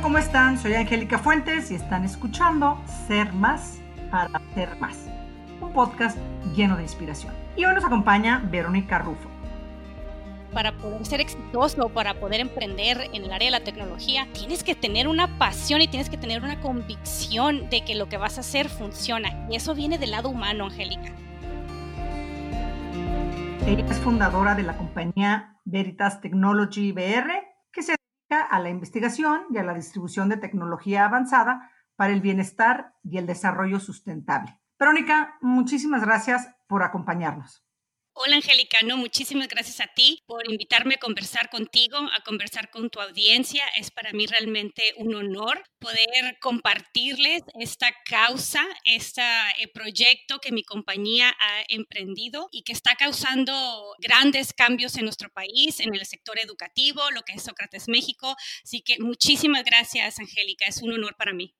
Hola, ¿cómo están? Soy Angélica Fuentes y están escuchando Ser Más para Ser Más, un podcast lleno de inspiración. Y hoy nos acompaña Verónica Rufo. Para poder ser exitoso, para poder emprender en el área de la tecnología, tienes que tener una pasión y tienes que tener una convicción de que lo que vas a hacer funciona. Y eso viene del lado humano, Angélica. Ella es fundadora de la compañía Veritas Technology se a la investigación y a la distribución de tecnología avanzada para el bienestar y el desarrollo sustentable. Verónica, muchísimas gracias por acompañarnos. Hola Angélica, no, muchísimas gracias a ti por invitarme a conversar contigo, a conversar con tu audiencia. Es para mí realmente un honor poder compartirles esta causa, este proyecto que mi compañía ha emprendido y que está causando grandes cambios en nuestro país, en el sector educativo, lo que es Sócrates México. Así que muchísimas gracias Angélica, es un honor para mí.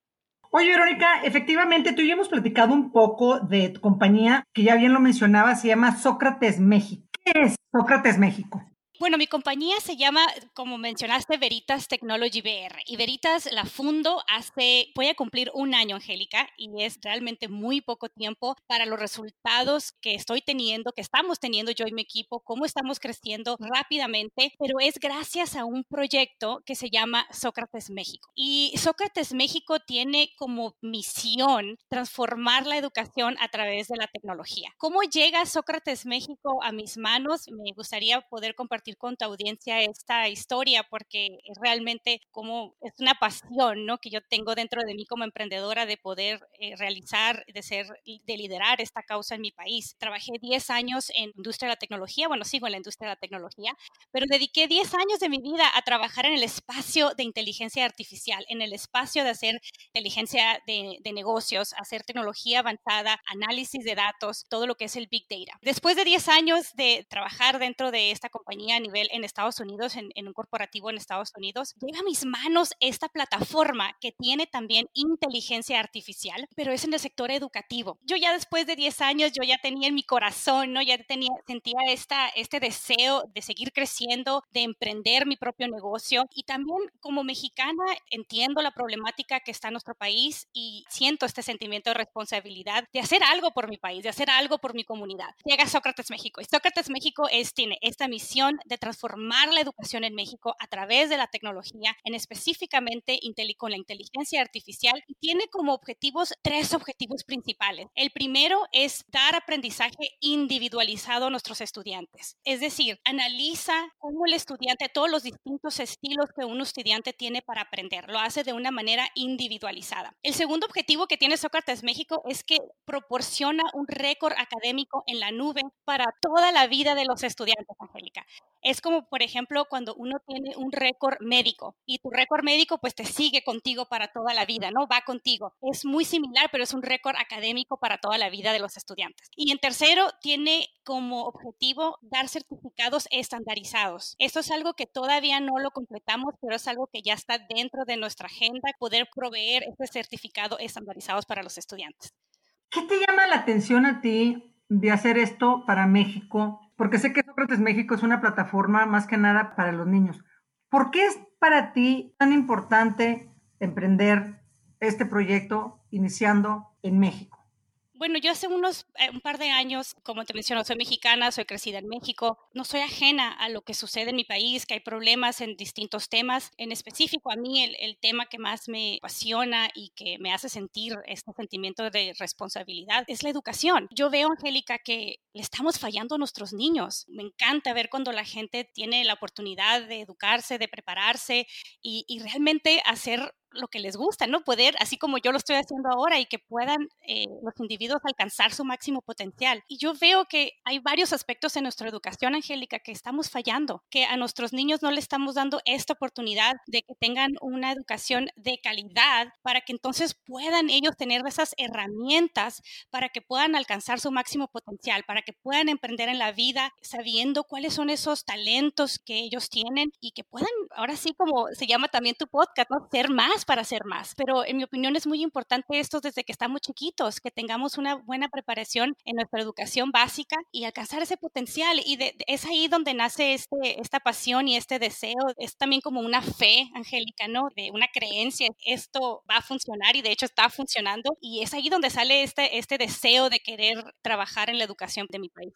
Oye, Verónica, efectivamente, tú y yo hemos platicado un poco de tu compañía, que ya bien lo mencionaba, se llama Sócrates México. ¿Qué es Sócrates México? Bueno, mi compañía se llama, como mencionaste, Veritas Technology BR. Y Veritas la fundo hace, voy a cumplir un año, Angélica, y es realmente muy poco tiempo para los resultados que estoy teniendo, que estamos teniendo yo y mi equipo, cómo estamos creciendo rápidamente, pero es gracias a un proyecto que se llama Sócrates México. Y Sócrates México tiene como misión transformar la educación a través de la tecnología. ¿Cómo llega Sócrates México a mis manos? Me gustaría poder compartir con tu audiencia esta historia porque es realmente como es una pasión, ¿no? Que yo tengo dentro de mí como emprendedora de poder eh, realizar, de ser, de liderar esta causa en mi país. Trabajé 10 años en industria de la tecnología, bueno, sigo en la industria de la tecnología, pero dediqué 10 años de mi vida a trabajar en el espacio de inteligencia artificial, en el espacio de hacer inteligencia de, de negocios, hacer tecnología avanzada, análisis de datos, todo lo que es el Big Data. Después de 10 años de trabajar dentro de esta compañía nivel en Estados Unidos, en, un corporativo en Estados Unidos, llega a mis manos esta plataforma que tiene también inteligencia artificial, pero es en el sector educativo. Yo ya después de 10 años, yo ya tenía en mi corazón, ¿no? Ya tenía, sentía esta, este deseo de seguir creciendo, de emprender mi propio negocio y también como mexicana entiendo la problemática que está en nuestro país y siento este sentimiento de responsabilidad de hacer algo por mi país, de hacer algo por mi comunidad. Llega Sócrates México y Sócrates México es, tiene esta misión de transformar la educación en México a través de la tecnología, en específicamente con la inteligencia artificial, tiene como objetivos tres objetivos principales. El primero es dar aprendizaje individualizado a nuestros estudiantes, es decir, analiza cómo el estudiante, todos los distintos estilos que un estudiante tiene para aprender, lo hace de una manera individualizada. El segundo objetivo que tiene Sócrates México es que proporciona un récord académico en la nube para toda la vida de los estudiantes, Angélica. Es como, por ejemplo, cuando uno tiene un récord médico y tu récord médico pues te sigue contigo para toda la vida, ¿no? Va contigo. Es muy similar, pero es un récord académico para toda la vida de los estudiantes. Y en tercero, tiene como objetivo dar certificados estandarizados. Esto es algo que todavía no lo completamos, pero es algo que ya está dentro de nuestra agenda, poder proveer este certificado estandarizados para los estudiantes. ¿Qué te llama la atención a ti de hacer esto para México porque sé que Sócrates México es una plataforma más que nada para los niños. ¿Por qué es para ti tan importante emprender este proyecto iniciando en México? Bueno, yo hace unos eh, un par de años, como te menciono, soy mexicana, soy crecida en México, no soy ajena a lo que sucede en mi país, que hay problemas en distintos temas. En específico, a mí el, el tema que más me apasiona y que me hace sentir este sentimiento de responsabilidad es la educación. Yo veo, Angélica, que le estamos fallando a nuestros niños. Me encanta ver cuando la gente tiene la oportunidad de educarse, de prepararse y, y realmente hacer lo que les gusta, ¿no? Poder, así como yo lo estoy haciendo ahora, y que puedan eh, los individuos alcanzar su máximo potencial. Y yo veo que hay varios aspectos en nuestra educación, Angélica, que estamos fallando, que a nuestros niños no le estamos dando esta oportunidad de que tengan una educación de calidad para que entonces puedan ellos tener esas herramientas para que puedan alcanzar su máximo potencial, para que puedan emprender en la vida sabiendo cuáles son esos talentos que ellos tienen y que puedan, ahora sí como se llama también tu podcast. Ser más para hacer más. Pero en mi opinión es muy importante esto desde que estamos chiquitos, que tengamos una buena preparación en nuestra educación básica y alcanzar ese potencial. Y es ahí donde nace este, esta pasión y este deseo. Es también como una fe, Angélica, ¿no? De una creencia. Esto va a funcionar y de hecho está funcionando. Y es ahí donde sale este, este deseo de querer trabajar en la educación de mi país.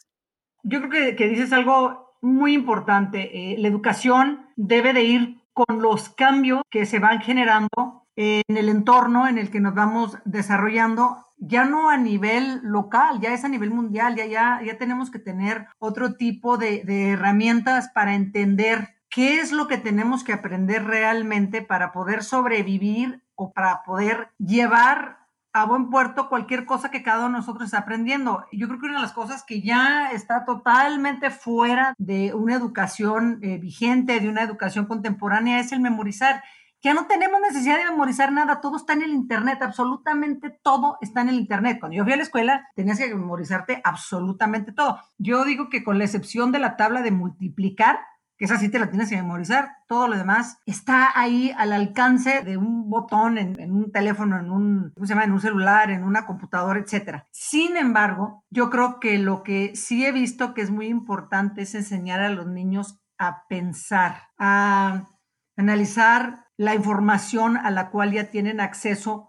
Yo creo que, que dices algo muy importante. Eh, la educación debe de ir con los cambios que se van generando en el entorno en el que nos vamos desarrollando, ya no a nivel local, ya es a nivel mundial, ya, ya, ya tenemos que tener otro tipo de, de herramientas para entender qué es lo que tenemos que aprender realmente para poder sobrevivir o para poder llevar a buen puerto cualquier cosa que cada uno de nosotros está aprendiendo. Yo creo que una de las cosas que ya está totalmente fuera de una educación eh, vigente, de una educación contemporánea, es el memorizar. Ya no tenemos necesidad de memorizar nada, todo está en el Internet, absolutamente todo está en el Internet. Cuando yo fui a la escuela, tenías que memorizarte absolutamente todo. Yo digo que con la excepción de la tabla de multiplicar, esa sí te la tienes que memorizar, todo lo demás está ahí al alcance de un botón en, un teléfono, en un, ¿cómo se llama? en un celular, en una computadora, etcétera. Sin embargo, yo creo que lo que sí he visto que es muy importante es enseñar a los niños a pensar, a analizar la información a la cual ya tienen acceso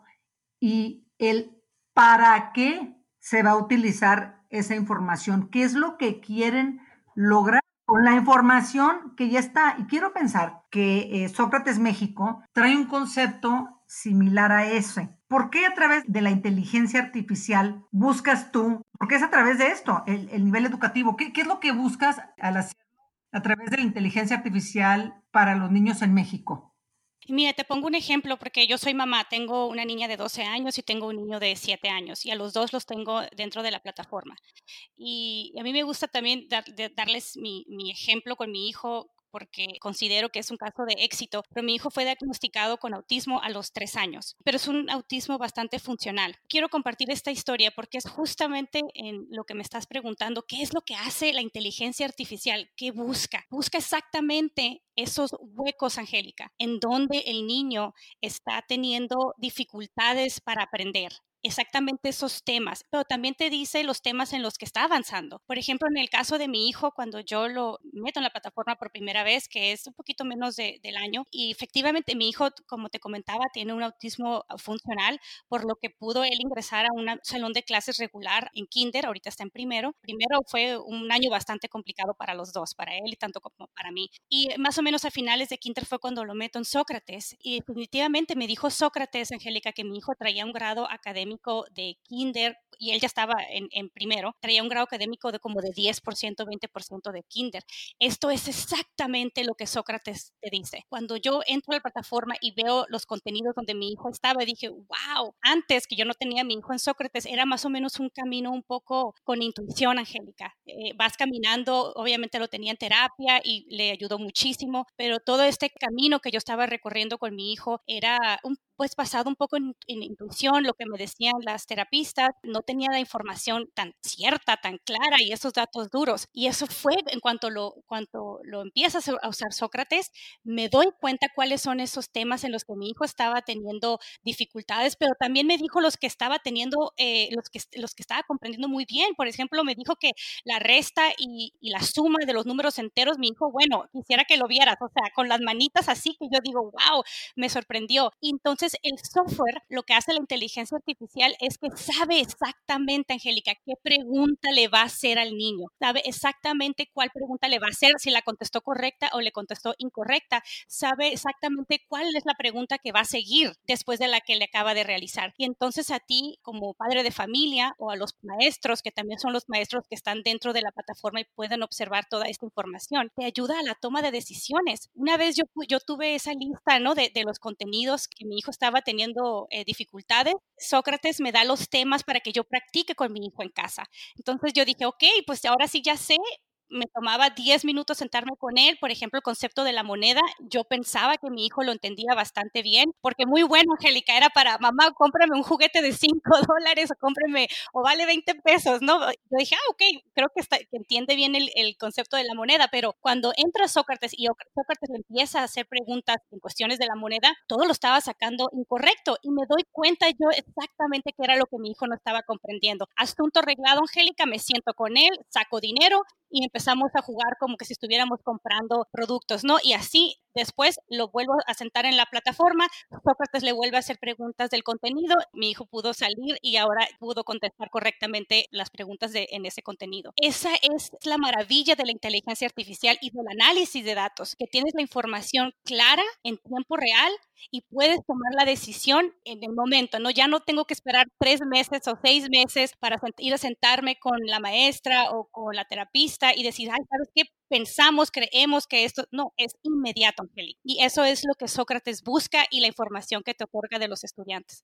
y el para qué se va a utilizar esa información, qué es lo que quieren lograr con la información que ya está. Y quiero pensar que eh, Sócrates México trae un concepto similar a ese. ¿Por qué a través de la inteligencia artificial buscas tú? Porque es a través de esto, el, nivel educativo. ¿Qué, ¿Qué, es lo que buscas al hacerlo a través de la inteligencia artificial para los niños en México? Mira, te pongo un ejemplo porque yo soy mamá, tengo una niña de 12 años y tengo un niño de 7 años y a los dos los tengo dentro de la plataforma. Y a mí me gusta también darles mi, mi ejemplo con mi hijo porque considero que es un caso de éxito, pero mi hijo fue diagnosticado con autismo a los tres años, pero es un autismo bastante funcional. Quiero compartir esta historia porque es justamente en lo que me estás preguntando, ¿qué es lo que hace la inteligencia artificial? ¿Qué busca? Busca exactamente esos huecos, Angélica, en donde el niño está teniendo dificultades para aprender exactamente esos temas, pero también te dice los temas en los que está avanzando. Por ejemplo, en el caso de mi hijo, cuando yo lo meto en la plataforma por primera vez, que es un poquito menos de, del año, y efectivamente mi hijo, como te comentaba, tiene un autismo funcional, por lo que pudo él ingresar a un salón de clases regular en kinder, ahorita está en primero. Primero fue un año bastante complicado para los dos, para él y tanto como para mí. Y más o menos a finales de kinder fue cuando lo meto en Sócrates, y definitivamente me dijo Sócrates, Angélica, que mi hijo traía un grado académico de kinder y él ya estaba en, primero, traía un grado académico de como de 10%, 20% de kinder. Esto es exactamente lo que Sócrates te dice. Cuando yo entro a la plataforma y veo los contenidos donde mi hijo estaba, dije, wow, antes que yo no tenía a mi hijo en Sócrates, era más o menos un camino un poco con intuición, Angélica. Eh, vas caminando, obviamente lo tenía en terapia y le ayudó muchísimo, pero todo este camino que yo estaba recorriendo con mi hijo era un pues basado un poco en, intuición, lo que me las terapistas, no tenía la información tan cierta, tan clara y esos datos duros. Y eso fue en cuanto lo, cuanto lo empiezas a usar Sócrates, me doy cuenta cuáles son esos temas en los que mi hijo estaba teniendo dificultades, pero también me dijo los que estaba teniendo, eh, los, que, los que estaba comprendiendo muy bien. Por ejemplo, me dijo que la resta y, y la suma de los números enteros, mi hijo, bueno, quisiera que lo vieras, o sea, con las manitas así que yo digo, wow, me sorprendió. Entonces, el software, lo que hace la inteligencia artificial es que sabe exactamente, Angélica, qué pregunta le va a hacer al niño. Sabe exactamente cuál pregunta le va a hacer, si la contestó correcta o le contestó incorrecta. Sabe exactamente cuál es la pregunta que va a seguir después de la que le acaba de realizar. Y entonces a ti, como padre de familia o a los maestros, que también son los maestros que están dentro de la plataforma y pueden observar toda esta información, te ayuda a la toma de decisiones. Una vez yo, yo tuve esa lista, ¿no? De, los contenidos que mi hijo estaba teniendo eh, dificultades, Sócrates me da los temas para que yo practique con mi hijo en casa. Entonces yo dije, ok, pues ahora sí ya sé me tomaba 10 minutos sentarme con él, por ejemplo, el concepto de la moneda, yo pensaba que mi hijo lo entendía bastante bien, porque muy bueno, Angélica, era para, mamá, cómprame un juguete de 5 dólares o cómprame, o vale 20 pesos, ¿no? Yo dije, ah, ok, creo que, está, que entiende bien el, el, concepto de la moneda, pero cuando entra Sócrates y Sócrates le empieza a hacer preguntas en cuestiones de la moneda, todo lo estaba sacando incorrecto y me doy cuenta yo exactamente qué era lo que mi hijo no estaba comprendiendo. Asunto arreglado, Angélica, me siento con él, saco dinero y empezamos a jugar como que si estuviéramos comprando productos, ¿no? Y así después lo vuelvo a sentar en la plataforma, Sócrates le vuelve a hacer preguntas del contenido, mi hijo pudo salir y ahora pudo contestar correctamente las preguntas de, en ese contenido. Esa es la maravilla de la inteligencia artificial y del análisis de datos, que tienes la información clara en tiempo real y puedes tomar la decisión en el momento, ¿no? Ya no tengo que esperar tres meses o seis meses para ir a sentarme con la maestra o con la terapista y decir, ay, ¿sabes qué? Pensamos, creemos que esto, no, es inmediato, Angélica. Y eso es lo que Sócrates busca y la información que te otorga de los estudiantes.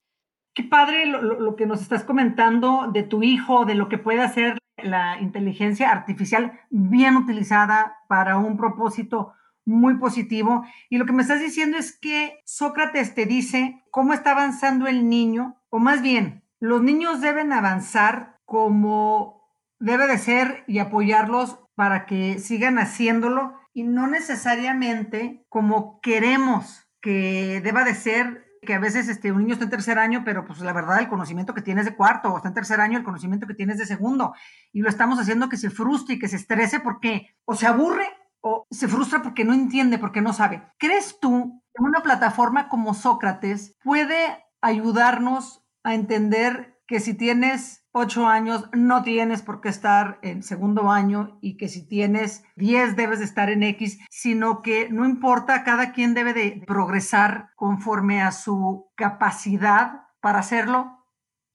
Qué padre lo, lo que nos estás comentando de tu hijo, de lo que puede hacer la inteligencia artificial bien utilizada para un propósito muy positivo. Y lo que me estás diciendo es que Sócrates te dice cómo está avanzando el niño, o más bien, los niños deben avanzar como debe de ser y apoyarlos para que sigan haciéndolo y no necesariamente como queremos que deba de ser que a veces este, un niño está en tercer año, pero pues la verdad el conocimiento que tienes de cuarto, o está en tercer año el conocimiento que tienes de segundo, y lo estamos haciendo que se frustre y que se estrese porque o se aburre o se frustra porque no entiende, porque no sabe. ¿Crees tú que una plataforma como Sócrates puede ayudarnos a entender que si tienes ocho años no tienes por qué estar en segundo año y que si tienes diez debes de estar en X, sino que no importa, cada quien debe de progresar conforme a su capacidad para hacerlo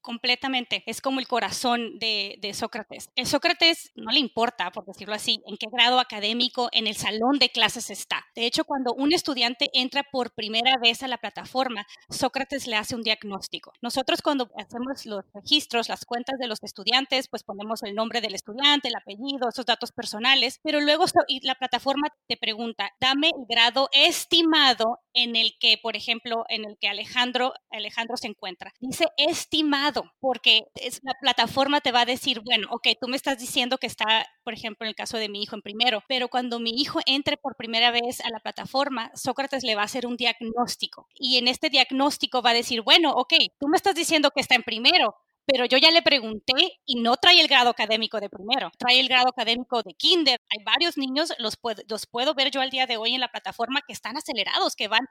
completamente. Es como el corazón de, Sócrates. El Sócrates no le importa, por decirlo así, en qué grado académico en el salón de clases está. De hecho, cuando un estudiante entra por primera vez a la plataforma, Sócrates le hace un diagnóstico. Nosotros cuando hacemos los registros, las cuentas de los estudiantes, pues ponemos el nombre del estudiante, el apellido, esos datos personales, pero luego la plataforma te pregunta, dame el grado estimado en el que, por ejemplo, en el que Alejandro, Alejandro se encuentra. Dice estimado porque es, la plataforma te va a decir, bueno, ok, tú me estás diciendo que está, por ejemplo, en el caso de mi hijo en primero, pero cuando mi hijo entre por primera vez a la plataforma, Sócrates le va a hacer un diagnóstico y en este diagnóstico va a decir, bueno, ok, tú me estás diciendo que está en primero, pero yo ya le pregunté y no trae el grado académico de primero, trae el grado académico de kinder. Hay varios niños, los puedo, los puedo ver yo al día de hoy en la plataforma que están acelerados, que van,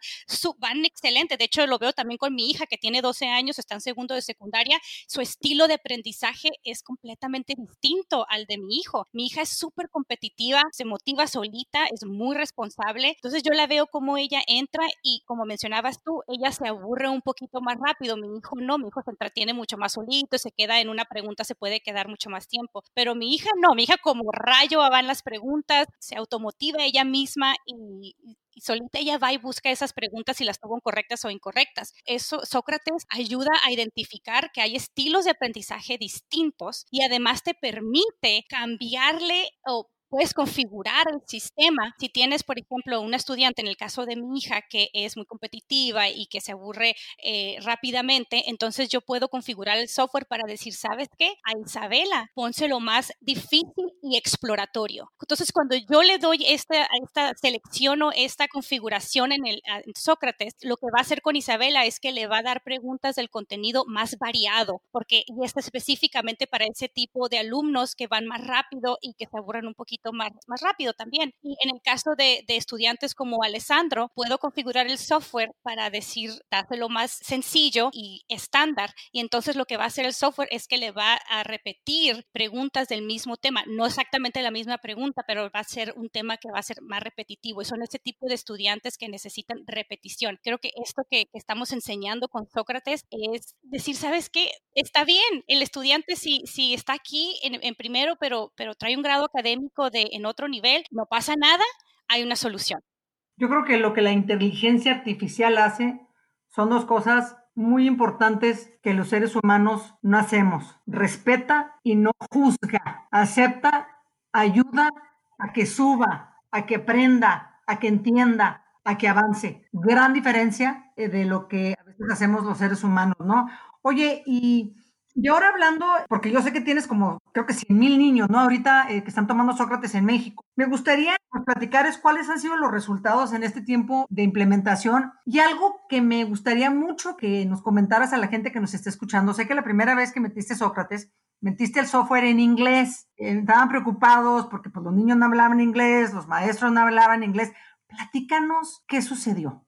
van excelente. De hecho, lo veo también con mi hija que tiene 12 años, está en segundo de secundaria. Su estilo de aprendizaje es completamente distinto al de mi hijo. Mi hija es súper competitiva, se motiva solita, es muy responsable. Entonces yo la veo como ella entra y como mencionabas tú, ella se aburre un poquito más rápido. Mi hijo no, mi hijo se entretiene mucho más solito se queda en una pregunta, se puede quedar mucho más tiempo. Pero mi hija no, mi hija como rayo va en las preguntas, se automotiva ella misma y, y solita ella va y busca esas preguntas si las tuvo correctas o incorrectas. Eso Sócrates ayuda a identificar que hay estilos de aprendizaje distintos y además te permite cambiarle o puedes configurar el sistema. Si tienes, por ejemplo, una estudiante, en el caso de mi hija, que es muy competitiva y que se aburre eh, rápidamente, entonces yo puedo configurar el software para decir, ¿sabes qué? A Isabela, pónselo más difícil y exploratorio. Entonces, cuando yo le doy esta, esta selección o esta configuración en el Sócrates, lo que va a hacer con Isabela es que le va a dar preguntas del contenido más variado, porque y está específicamente para ese tipo de alumnos que van más rápido y que se aburren un poquito más, más rápido también. Y en el caso de, de, estudiantes como Alessandro, puedo configurar el software para decir, lo más sencillo y estándar. Y entonces lo que va a hacer el software es que le va a repetir preguntas del mismo tema, no exactamente la misma pregunta, pero va a ser un tema que va a ser más repetitivo. Y son ese tipo de estudiantes que necesitan repetición. Creo que esto que, estamos enseñando con Sócrates es decir, ¿sabes qué? Está bien, el estudiante si, si está aquí en, en primero, pero, pero trae un grado académico de en otro nivel, no pasa nada, hay una solución. Yo creo que lo que la inteligencia artificial hace son dos cosas muy importantes que los seres humanos no hacemos. Respeta y no juzga. Acepta, ayuda a que suba, a que aprenda, a que entienda, a que avance. Gran diferencia eh, de lo que a veces hacemos los seres humanos, ¿no? Oye, y y ahora hablando, porque yo sé que tienes como, creo que 100 mil niños, ¿no? Ahorita eh, que están tomando Sócrates en México. Me gustaría platicar es cuáles han sido los resultados en este tiempo de implementación y algo que me gustaría mucho que nos comentaras a la gente que nos esté escuchando. Sé que la primera vez que metiste Sócrates, metiste el software en inglés. Eh, estaban preocupados porque pues, los niños no hablaban inglés, los maestros no hablaban inglés. Platícanos qué sucedió.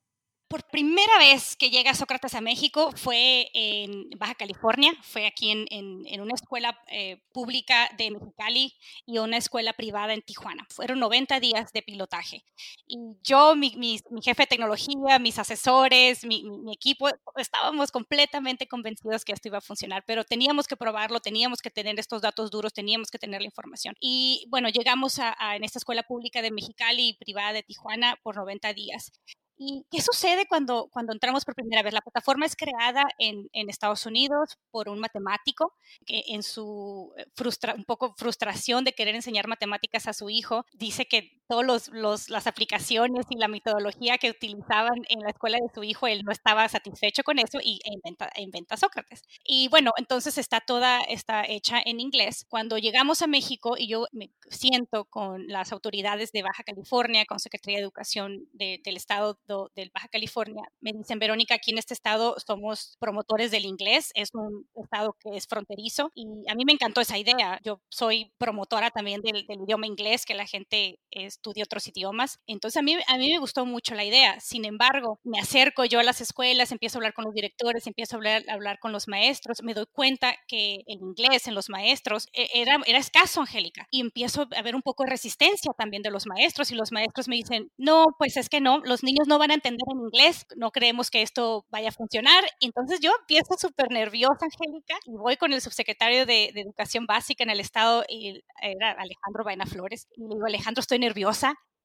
Por primera vez que llega Sócrates a México fue en Baja California, fue aquí en, una escuela eh, pública de Mexicali y una escuela privada en Tijuana. Fueron 90 días de pilotaje. Y yo, mi, jefe de tecnología, mis asesores, mi, equipo, estábamos completamente convencidos que esto iba a funcionar, pero teníamos que probarlo, teníamos que tener estos datos duros, teníamos que tener la información. Y bueno, llegamos a, en esta escuela pública de Mexicali y privada de Tijuana por 90 días. ¿Y qué sucede cuando, cuando entramos por primera vez? La plataforma es creada en, en Estados Unidos por un matemático que en su eh, frustra, un poco frustración de querer enseñar matemáticas a su hijo, dice que todas los, las aplicaciones y la metodología que utilizaban en la escuela de su hijo, él no estaba satisfecho con eso y inventa, inventa Sócrates. Y bueno, entonces está toda, está hecha en inglés. Cuando llegamos a México y yo me siento con las autoridades de Baja California, con Secretaría de Educación del Estado del Baja California, me dicen, Verónica, aquí en este estado somos promotores del inglés, es un estado que es fronterizo y a mí me encantó esa idea. Yo soy promotora también del, idioma inglés, que la gente estudie otros idiomas. Entonces a mí, a mí me gustó mucho la idea. Sin embargo, me acerco yo a las escuelas, empiezo a hablar con los directores, empiezo a hablar, a hablar con los maestros, me doy cuenta que el inglés en los maestros e, era, era escaso, Angélica, y empiezo a ver un poco de resistencia también de los maestros y los maestros me dicen, no, pues es que no, los niños no van a entender en inglés, no creemos que esto vaya a funcionar. Entonces yo empiezo súper nerviosa, Angélica, y voy con el subsecretario de, Educación Básica en el estado, y era Alejandro Baena Flores, y le digo, Alejandro, estoy nerviosa,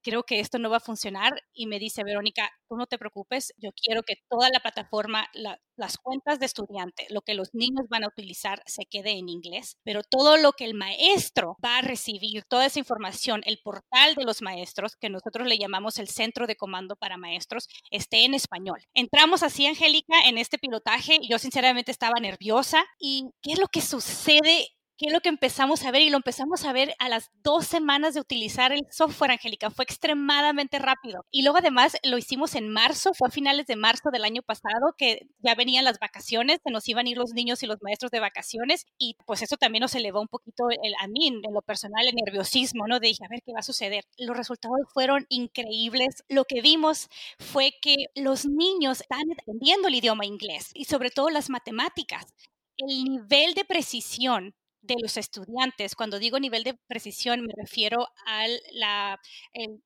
creo que esto no va a funcionar. Y me dice, Verónica, tú no te preocupes, yo quiero que toda la plataforma, las cuentas de estudiante, lo que los niños van a utilizar se quede en inglés, pero todo lo que el maestro va a recibir, toda esa información, el portal de los maestros, que nosotros le llamamos el centro de comando para maestros, esté en español. Entramos así, Angélica, en este pilotaje. Yo sinceramente estaba nerviosa. ¿Y qué es lo que sucede ¿Qué es lo que empezamos a ver? Y lo empezamos a ver a las dos semanas de utilizar el software, Angélica. Fue extremadamente rápido. Y luego además lo hicimos en marzo, fue a finales de marzo del año pasado, que ya venían las vacaciones, se nos iban a ir los niños y los maestros de vacaciones. Y pues eso también nos elevó un poquito el, a mí, en lo personal, el nerviosismo, ¿no? De dije, a ver qué va a suceder. Los resultados fueron increíbles. Lo que vimos fue que los niños están entendiendo el idioma inglés y sobre todo las matemáticas. El nivel de precisión de los estudiantes. Cuando digo nivel de precisión, me refiero al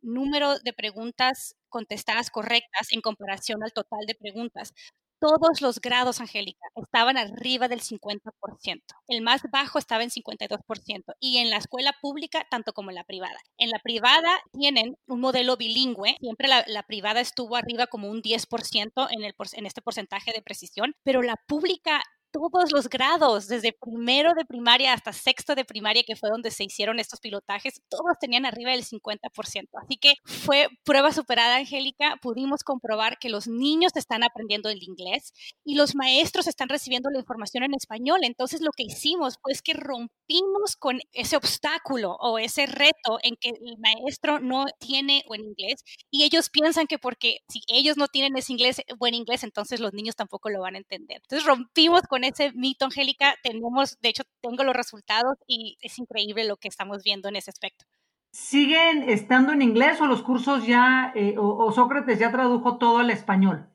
número de preguntas contestadas correctas en comparación al total de preguntas. Todos los grados, Angélica, estaban arriba del 50%. El más bajo estaba en 52%. Y en la escuela pública, tanto como en la privada. En la privada tienen un modelo bilingüe. Siempre la, la privada estuvo arriba como un 10% en, el, en este porcentaje de precisión. Pero la pública todos los grados, desde primero de primaria hasta sexto de primaria, que fue donde se hicieron estos pilotajes, todos tenían arriba del 50%. Así que fue prueba superada, Angélica. Pudimos comprobar que los niños están aprendiendo el inglés y los maestros están recibiendo la información en español. Entonces lo que hicimos fue que rompimos con ese obstáculo o ese reto en que el maestro no tiene buen inglés y ellos piensan que porque si ellos no tienen ese inglés, buen inglés, entonces los niños tampoco lo van a entender. Entonces rompimos con ese mito, Angélica, tenemos, de hecho, tengo los resultados y es increíble lo que estamos viendo en ese aspecto. ¿Siguen estando en inglés o los cursos ya, eh, o Sócrates ya tradujo todo al español?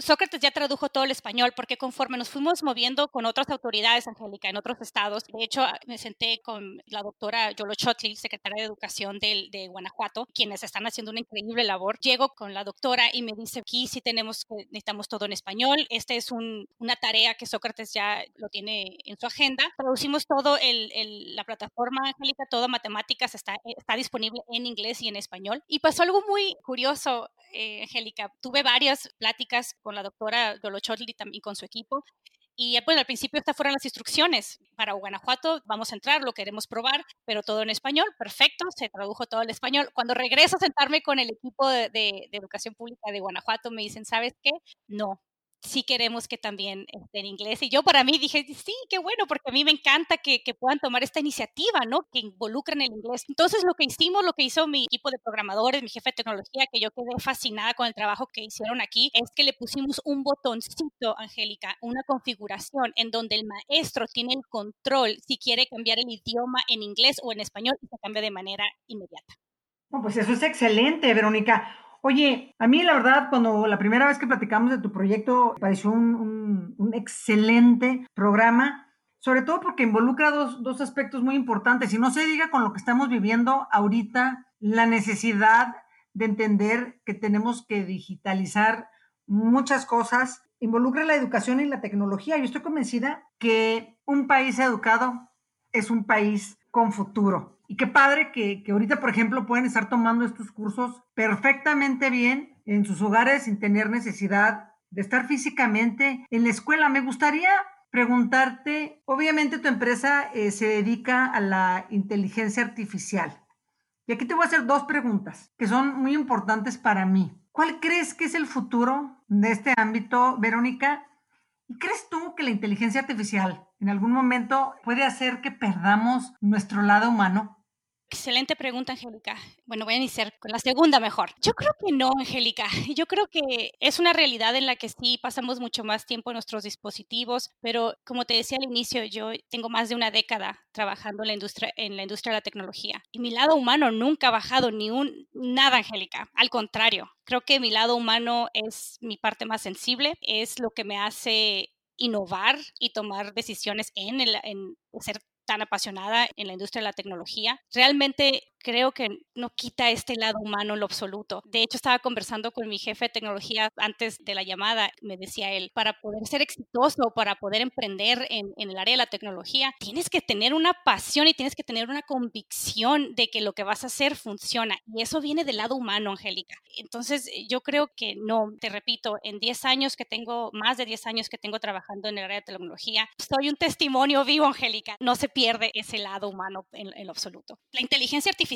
Sócrates ya tradujo todo el español porque conforme nos fuimos moviendo con otras autoridades, Angélica, en otros estados, de hecho me senté con la doctora Yolo Chotli, secretaria de Educación de, de, Guanajuato, quienes están haciendo una increíble labor. Llego con la doctora y me dice, aquí sí tenemos, necesitamos todo en español. Esta es una tarea que Sócrates ya lo tiene en su agenda. Traducimos todo el, la plataforma, Angélica, todo matemáticas está, está disponible en inglés y en español. Y pasó algo muy curioso, eh, Angélica. Tuve varias pláticas con la doctora Dolochotli y con su equipo. Y bueno, al principio estas fueron las instrucciones. Para Guanajuato vamos a entrar, lo queremos probar, pero todo en español, perfecto, se tradujo todo en español. Cuando regreso a sentarme con el equipo de, de educación pública de Guanajuato, me dicen, ¿sabes qué? No, sí queremos que también esté en inglés. Y yo para mí dije, sí, qué bueno, porque a mí me encanta que, que, puedan tomar esta iniciativa, ¿no? Que involucren el inglés. Entonces lo que hicimos, lo que hizo mi equipo de programadores, mi jefe de tecnología, que yo quedé fascinada con el trabajo que hicieron aquí, es que le pusimos un botoncito, Angélica, una configuración en donde el maestro tiene el control si quiere cambiar el idioma en inglés o en español y se cambia de manera inmediata. pues eso es excelente, Verónica. Oye, a mí la verdad, cuando la primera vez que platicamos de tu proyecto, pareció un, excelente programa, sobre todo porque involucra dos, dos aspectos muy importantes. Y no se diga con lo que estamos viviendo ahorita, la necesidad de entender que tenemos que digitalizar muchas cosas, involucra la educación y la tecnología. Yo estoy convencida que un país educado es un país con futuro. Y qué padre que, que, ahorita, por ejemplo, pueden estar tomando estos cursos perfectamente bien en sus hogares sin tener necesidad de estar físicamente en la escuela. Me gustaría preguntarte, obviamente tu empresa eh, se dedica a la inteligencia artificial. Y aquí te voy a hacer dos preguntas que son muy importantes para mí. ¿Cuál crees que es el futuro de este ámbito, Verónica? ¿Y crees tú que la inteligencia artificial en algún momento puede hacer que perdamos nuestro lado humano? Excelente pregunta, Angélica. Bueno, voy a iniciar con la segunda mejor. Yo creo que no, Angélica. Yo creo que es una realidad en la que sí pasamos mucho más tiempo en nuestros dispositivos, pero como te decía al inicio, yo tengo más de una década trabajando en la industria, en la industria de la tecnología y mi lado humano nunca ha bajado ni un nada, Angélica. Al contrario, creo que mi lado humano es mi parte más sensible, es lo que me hace innovar y tomar decisiones en, el, en ser tan apasionada en la industria de la tecnología. Realmente creo que no quita este lado humano en lo absoluto. De hecho, estaba conversando con mi jefe de tecnología antes de la llamada. Me decía él, para poder ser exitoso, para poder emprender en, en, el área de la tecnología, tienes que tener una pasión y tienes que tener una convicción de que lo que vas a hacer funciona. Y eso viene del lado humano, Angélica. Entonces, yo creo que no, te repito, en 10 años que tengo, más de 10 años que tengo trabajando en el área de tecnología, soy un testimonio vivo, Angélica. No se pierde ese lado humano en, en lo absoluto. La inteligencia artificial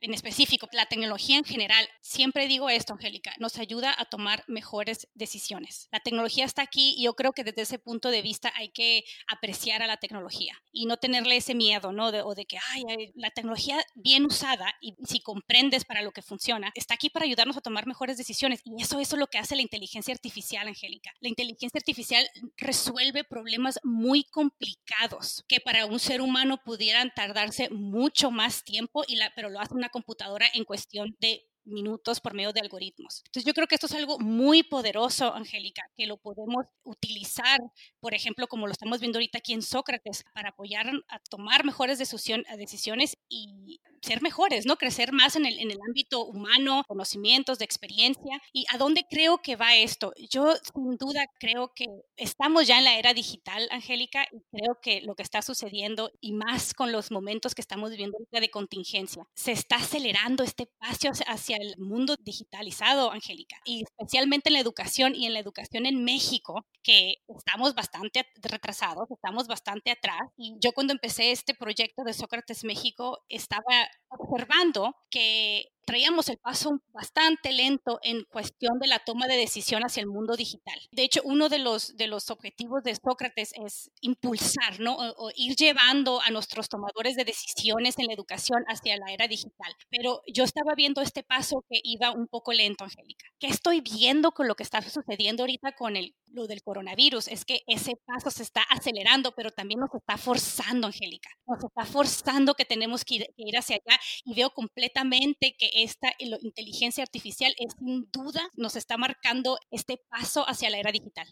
en específico, la tecnología en general, siempre digo esto, Angélica, nos ayuda a tomar mejores decisiones. La tecnología está aquí y yo creo que desde ese punto de vista hay que apreciar a la tecnología y no tenerle ese miedo, ¿no? De, o de que, ay, la tecnología bien usada y si comprendes para lo que funciona, está aquí para ayudarnos a tomar mejores decisiones y eso, eso es lo que hace la inteligencia artificial, Angélica. La inteligencia artificial resuelve problemas muy complicados que para un ser humano pudieran tardarse mucho más tiempo y la, pero lo hace una computadora en cuestión de minutos por medio de algoritmos. Entonces yo creo que esto es algo muy poderoso, Angélica, que lo podemos utilizar, por ejemplo, como lo estamos viendo ahorita aquí en Sócrates, para apoyar a tomar mejores decisiones y ser mejores, ¿no? Crecer más en el, en el ámbito humano, conocimientos, de experiencia. ¿Y a dónde creo que va esto? Yo sin duda creo que estamos ya en la era digital, Angélica, y creo que lo que está sucediendo, y más con los momentos que estamos viviendo de contingencia, se está acelerando este paso hacia el mundo digitalizado, Angélica, y especialmente en la educación y en la educación en México, que estamos bastante retrasados, estamos bastante atrás. Y yo cuando empecé este proyecto de Sócrates México estaba observando que traíamos el paso bastante lento en cuestión de la toma de decisión hacia el mundo digital. De hecho, uno de los, de los objetivos de Sócrates es impulsar, ¿no? O, ir llevando a nuestros tomadores de decisiones en la educación hacia la era digital. Pero yo estaba viendo este paso que iba un poco lento, Angélica. ¿Qué estoy viendo con lo que está sucediendo ahorita con el, lo del coronavirus? Es que ese paso se está acelerando, pero también nos está forzando, Angélica. Nos está forzando que tenemos que ir, que ir hacia allá y veo completamente que esta inteligencia artificial es sin duda nos está marcando este paso hacia la era digital.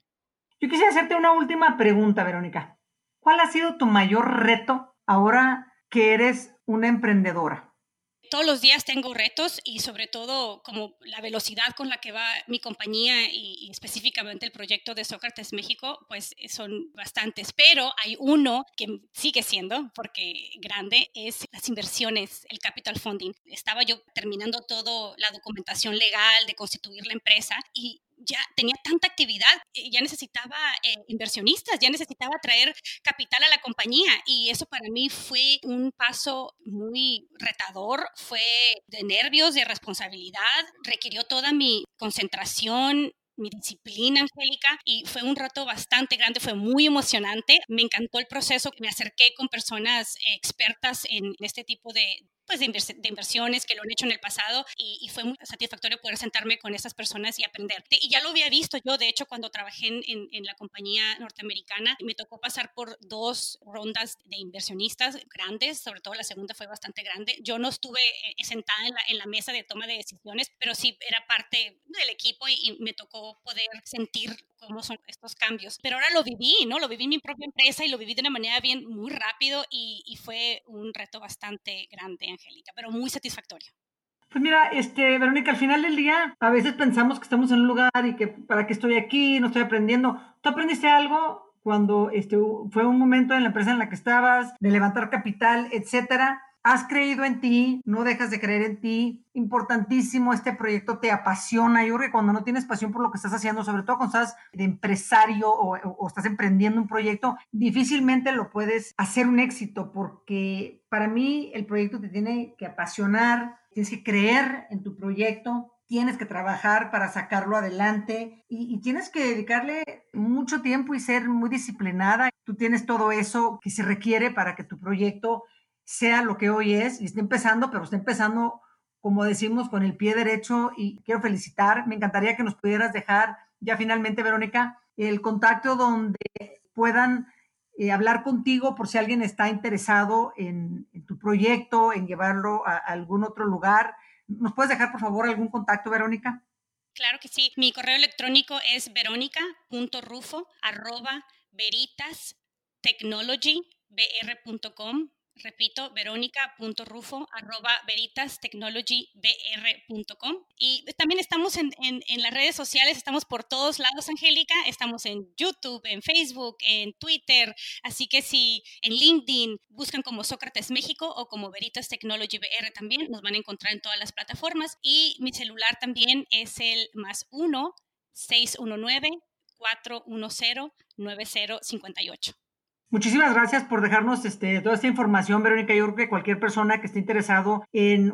Yo quisiera hacerte una última pregunta, Verónica. ¿Cuál ha sido tu mayor reto ahora que eres una emprendedora? Todos los días tengo retos y sobre todo como la velocidad con la que va mi compañía y, específicamente el proyecto de Sócrates México, pues son bastantes. Pero hay uno que sigue siendo, porque grande, es las inversiones, el capital funding. Estaba yo terminando todo la documentación legal de constituir la empresa y ya tenía tanta actividad, eh, ya necesitaba eh, inversionistas, ya necesitaba traer capital a la compañía y eso para mí fue un paso muy retador, fue de nervios, de responsabilidad, requirió toda mi concentración, mi disciplina, Angélica, y fue un rato bastante grande, fue muy emocionante. Me encantó el proceso, me acerqué con personas expertas en este tipo de, pues de, inversiones que lo han hecho en el pasado y, fue muy satisfactorio poder sentarme con esas personas y aprender. Y ya lo había visto yo, de hecho, cuando trabajé en, en, la compañía norteamericana, me tocó pasar por dos rondas de inversionistas grandes, sobre todo la segunda fue bastante grande. Yo no estuve eh, sentada en la, mesa de toma de decisiones, pero sí era parte del equipo y me tocó poder sentir cómo son estos cambios. Pero ahora lo viví, ¿no? Lo viví en mi propia empresa y lo viví de una manera bien, muy rápido y, y fue un reto bastante grande Angélica, pero muy satisfactorio. Pues mira, este, Verónica, al final del día a veces pensamos que estamos en un lugar y que para qué estoy aquí, no estoy aprendiendo. ¿Tú aprendiste algo cuando este, fue un momento en la empresa en la que estabas, de levantar capital, etcétera? Has creído en ti, no dejas de creer en ti. Importantísimo, este proyecto te apasiona. Yo creo que cuando no tienes pasión por lo que estás haciendo, sobre todo cuando estás de empresario o, estás emprendiendo un proyecto, difícilmente lo puedes hacer un éxito porque para mí el proyecto te tiene que apasionar, tienes que creer en tu proyecto, tienes que trabajar para sacarlo adelante y, tienes que dedicarle mucho tiempo y ser muy disciplinada. Tú tienes todo eso que se requiere para que tu proyecto sea lo que hoy es y está empezando, pero está empezando, como decimos, con el pie derecho y quiero felicitar. Me encantaría que nos pudieras dejar ya finalmente, Verónica, el contacto donde puedan eh, hablar contigo por si alguien está interesado en, tu proyecto, en llevarlo a, algún otro lugar. ¿Nos puedes dejar, por favor, algún contacto, Verónica? Claro que sí. Mi correo electrónico es verónica.rufo arroba verónica.rufo arroba veritastechnologybr.com. Y también estamos en, en, las redes sociales, estamos por todos lados, Angélica. Estamos en YouTube, en Facebook, en Twitter. Así que si en LinkedIn buscan como Sócrates México o como Veritas Technology BR también, nos van a encontrar en todas las plataformas. Y mi celular también es el más 1 619 410 9058. Muchísimas gracias por dejarnos este, toda esta información, Verónica. Yo creo que cualquier persona que esté interesado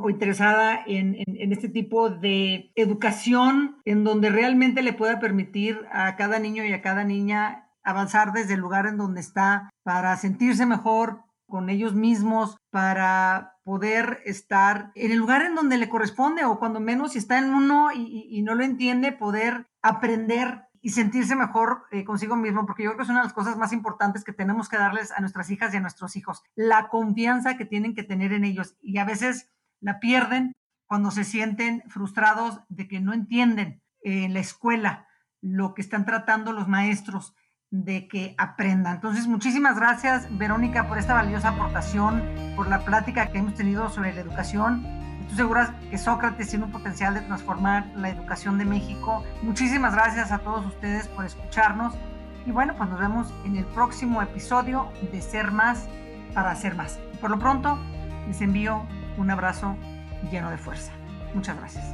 o interesada en, en, este tipo de educación, en donde realmente le pueda permitir a cada niño y a cada niña avanzar desde el lugar en donde está para sentirse mejor con ellos mismos, para poder estar en el lugar en donde le corresponde o cuando menos si está en uno y, y no lo entiende, poder aprender y sentirse mejor eh, consigo mismo, porque yo creo que es una de las cosas más importantes que tenemos que darles a nuestras hijas y a nuestros hijos, la confianza que tienen que tener en ellos y a veces la pierden cuando se sienten frustrados de que no entienden en la escuela lo que están tratando los maestros de que aprendan. Entonces, muchísimas gracias, Verónica, por esta valiosa aportación, por la plática que hemos tenido sobre la educación Estoy segura que Sócrates tiene un potencial de transformar la educación de México. Muchísimas gracias a todos ustedes por escucharnos. Y bueno, pues nos vemos en el próximo episodio de Ser Más para Hacer Más. Por lo pronto, les envío un abrazo lleno de fuerza. Muchas gracias.